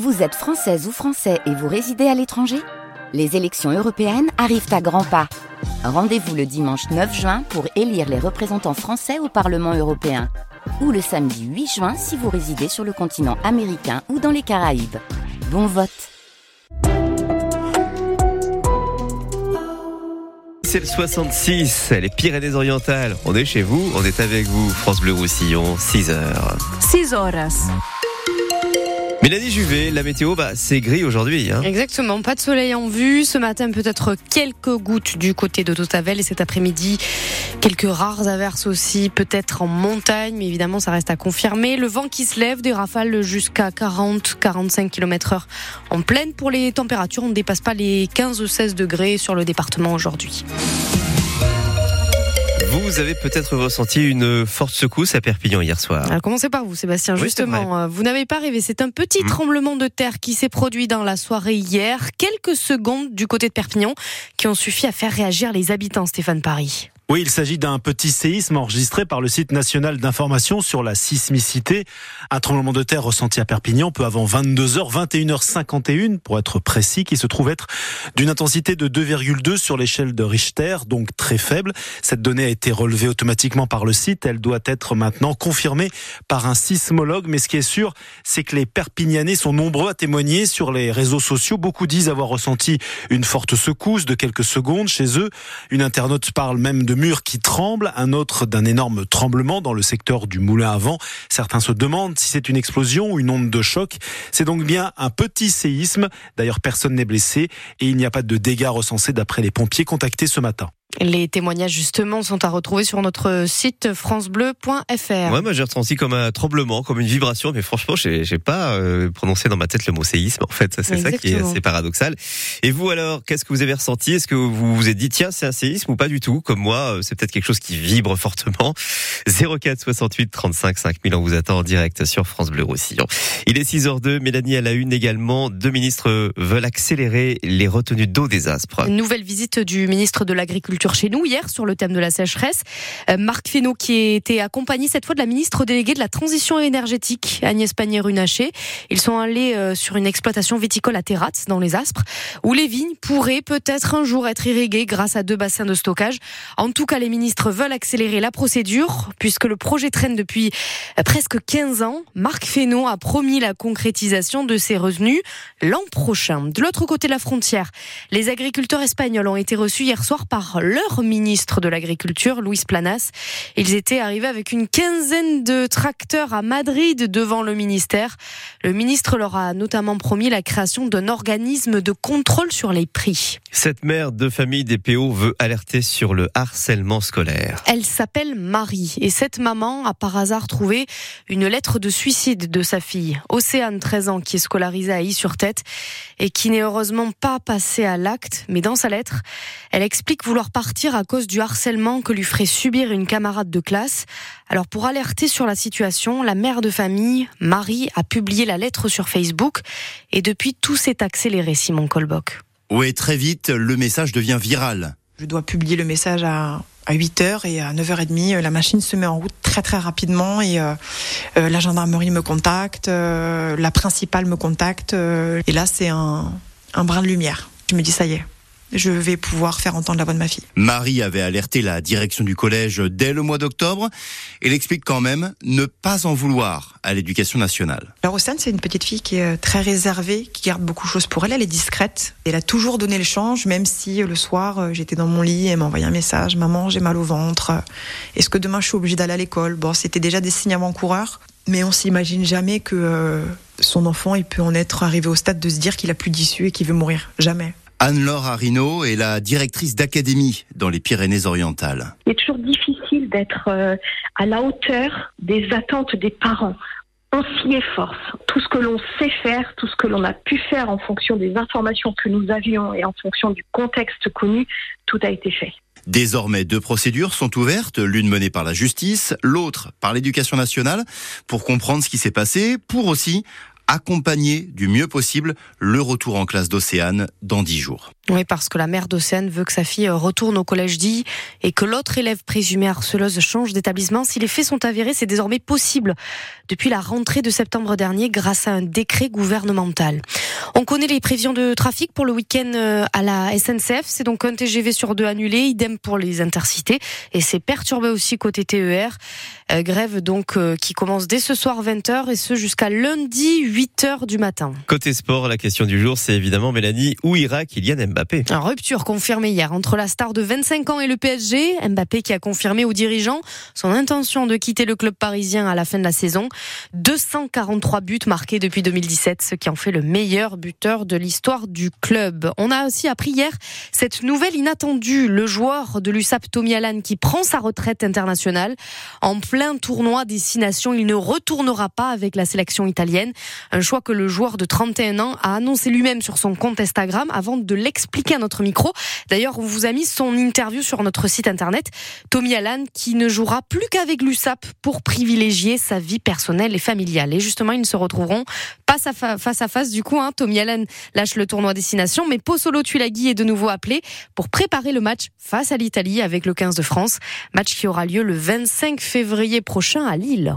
Vous êtes française ou français et vous résidez à l'étranger? Les élections européennes arrivent à grands pas. Rendez-vous le dimanche 9 juin pour élire les représentants français au Parlement européen. Ou le samedi 8 juin si vous résidez sur le continent américain ou dans les Caraïbes. Bon vote C'est le 66, les Pyrénées-Orientales. On est chez vous, on est avec vous, France Bleu Roussillon, 6 heures. 6 horas. Mélanie Juvet, la météo, bah, c'est gris aujourd'hui. Hein. Exactement, pas de soleil en vue. Ce matin, peut-être quelques gouttes du côté de Totavel et cet après-midi, quelques rares averses aussi, peut-être en montagne, mais évidemment, ça reste à confirmer. Le vent qui se lève, des rafales jusqu'à 40-45 km heure en pleine. Pour les températures, on ne dépasse pas les 15-16 degrés sur le département aujourd'hui. Vous avez peut-être ressenti une forte secousse à Perpignan hier soir. Alors, commencez par vous, Sébastien. Oui, Justement, vous n'avez pas rêvé. C'est un petit Mm. tremblement de terre qui s'est produit dans la soirée hier. Quelques secondes du côté de Perpignan qui ont suffi à faire réagir les habitants, Stéphane Paris. Oui, il s'agit d'un petit séisme enregistré par le site national d'information sur la sismicité. Un tremblement de terre ressenti à Perpignan peu avant 22h, 21h51 pour être précis, qui se trouve être d'une intensité de 2,2 sur l'échelle de Richter, donc très faible. Cette donnée a été relevée automatiquement par le site. Elle doit être maintenant confirmée par un sismologue. Mais ce qui est sûr, c'est que les Perpignanais sont nombreux à témoigner sur les réseaux sociaux. Beaucoup disent avoir ressenti une forte secousse de quelques secondes chez eux. Une internaute parle même de murs qui tremblent, un autre d'un énorme tremblement dans le secteur du moulin à vent. Certains se demandent si c'est une explosion ou une onde de choc. C'est donc bien un petit séisme. D'ailleurs, personne n'est blessé et il n'y a pas de dégâts recensés d'après les pompiers contactés ce matin. Les témoignages, justement, sont à retrouver sur notre site francebleu.fr. Ouais, moi j'ai ressenti comme un tremblement, comme une vibration, mais franchement, j'ai j'ai pas euh, prononcé dans ma tête le mot séisme. En fait, c'est ça qui est assez paradoxal. Et vous alors, qu'est-ce que vous avez ressenti? Est-ce que vous vous êtes dit tiens, c'est un séisme ou pas du tout? Comme moi, euh, c'est peut-être quelque chose qui vibre fortement. 04 68 35 5000, on vous attend en direct sur France Bleu Roussillon. Il est 6h02, Mélanie à la une également. Deux ministres veulent accélérer les retenues d'eau des Aspres. Nouvelle visite du ministre de l'Agriculture chez nous hier sur le thème de la sécheresse. Euh, Marc Fesneau qui était accompagné cette fois de la ministre déléguée de la transition énergétique, Agnès Pannier-Runacher. Ils sont allés euh, sur une exploitation viticole à Terrat, dans les Aspres, où les vignes pourraient peut-être un jour être irriguées grâce à deux bassins de stockage. En tout cas, les ministres veulent accélérer la procédure puisque le projet traîne depuis euh, presque 15 ans. Marc Fesneau a promis la concrétisation de ses revenus l'an prochain. De l'autre côté de la frontière, les agriculteurs espagnols ont été reçus hier soir par leur ministre de l'Agriculture, Luis Planas. Ils étaient arrivés avec une quinzaine de tracteurs à Madrid devant le ministère. Le ministre leur a notamment promis la création d'un organisme de contrôle sur les prix. Cette mère de famille des PO veut alerter sur le harcèlement scolaire. Elle s'appelle Marie et cette maman a par hasard trouvé une lettre de suicide de sa fille, Océane, 13 ans, qui est scolarisée à Y-sur-Tête et qui n'est heureusement pas passée à l'acte. Mais dans sa lettre, elle explique vouloir partir à cause du harcèlement que lui ferait subir une camarade de classe. Alors pour alerter sur la situation, la mère de famille, Marie, a publié la lettre sur Facebook et depuis tout s'est accéléré, Simon Colbock. Oui, très vite, le message devient viral. Je dois publier le message à, à 8h et à 9h30, euh, la machine se met en route très très rapidement et euh, euh, la gendarmerie me contacte, euh, la principale me contacte euh, et là c'est un, un brin de lumière. Je me dis ça y est, je vais pouvoir faire entendre la voix de ma fille. Marie avait alerté la direction du collège dès le mois d'octobre. Elle explique quand même ne pas en vouloir à l'éducation nationale. Alors Océane, c'est une petite fille qui est euh, très réservée, qui garde beaucoup de choses pour elle, elle est discrète. Elle a toujours donné le change, même si euh, le soir euh, j'étais dans mon lit, elle m'a envoyé un message, maman j'ai mal au ventre, est-ce que demain je suis obligée d'aller à l'école? Bon, c'était déjà des signes avant-coureurs, mais on s'imagine jamais que euh, son enfant il peut en être arrivé au stade de se dire qu'il a plus d'issue et qu'il veut mourir. Jamais. Anne-Laure Arino est la directrice d'académie dans les Pyrénées-Orientales. Il est toujours difficile d'être euh, à la hauteur des attentes des parents. On s'y efforce. Tout ce que l'on sait faire, tout ce que l'on a pu faire en fonction des informations que nous avions et en fonction du contexte connu, tout a été fait. Désormais, deux procédures sont ouvertes, l'une menée par la justice, l'autre par l'éducation nationale, pour comprendre ce qui s'est passé, pour aussi accompagner du mieux possible le retour en classe d'Océane dans dix jours. Oui, parce que la mère d'Océane veut que sa fille retourne au collège dit et que l'autre élève présumée harceleuse change d'établissement. Si les faits sont avérés, c'est désormais possible depuis la rentrée de septembre dernier grâce à un décret gouvernemental. On connaît les prévisions de trafic pour le week-end euh, à la SNCF. C'est donc un TGV sur deux annulé, idem pour les intercités. Et c'est perturbé aussi côté TER. Euh, grève donc euh, qui commence dès ce soir 20h et ce jusqu'à lundi 8h du matin. Côté sport, la question du jour, c'est évidemment Mélanie, où ira Kylian Mbappé? Une rupture confirmée hier entre la star de 25 ans et le PSG. Mbappé qui a confirmé aux dirigeants son intention de quitter le club parisien à la fin de la saison. 243 buts marqués depuis 2017, ce qui en fait le meilleur buteur de l'histoire du club. On a aussi appris hier cette nouvelle inattendue, le joueur de l'USAP Tommy Alan qui prend sa retraite internationale en plein un tournoi destination. Il ne retournera pas avec la sélection italienne. Un choix que le joueur de 31 ans a annoncé lui-même sur son compte Instagram avant de l'expliquer à notre micro. D'ailleurs, on vous a mis son interview sur notre site internet. Tommy Allan qui ne jouera plus qu'avec l'USAP pour privilégier sa vie personnelle et familiale. Et justement, ils ne se retrouveront pas face à face du coup. Hein. Tommy Allan lâche le tournoi destination, mais Pozzolo Tulagi est de nouveau appelé pour préparer le match face à l'Italie avec le 15 de France. Match qui aura lieu le 25 février prochain à Lille.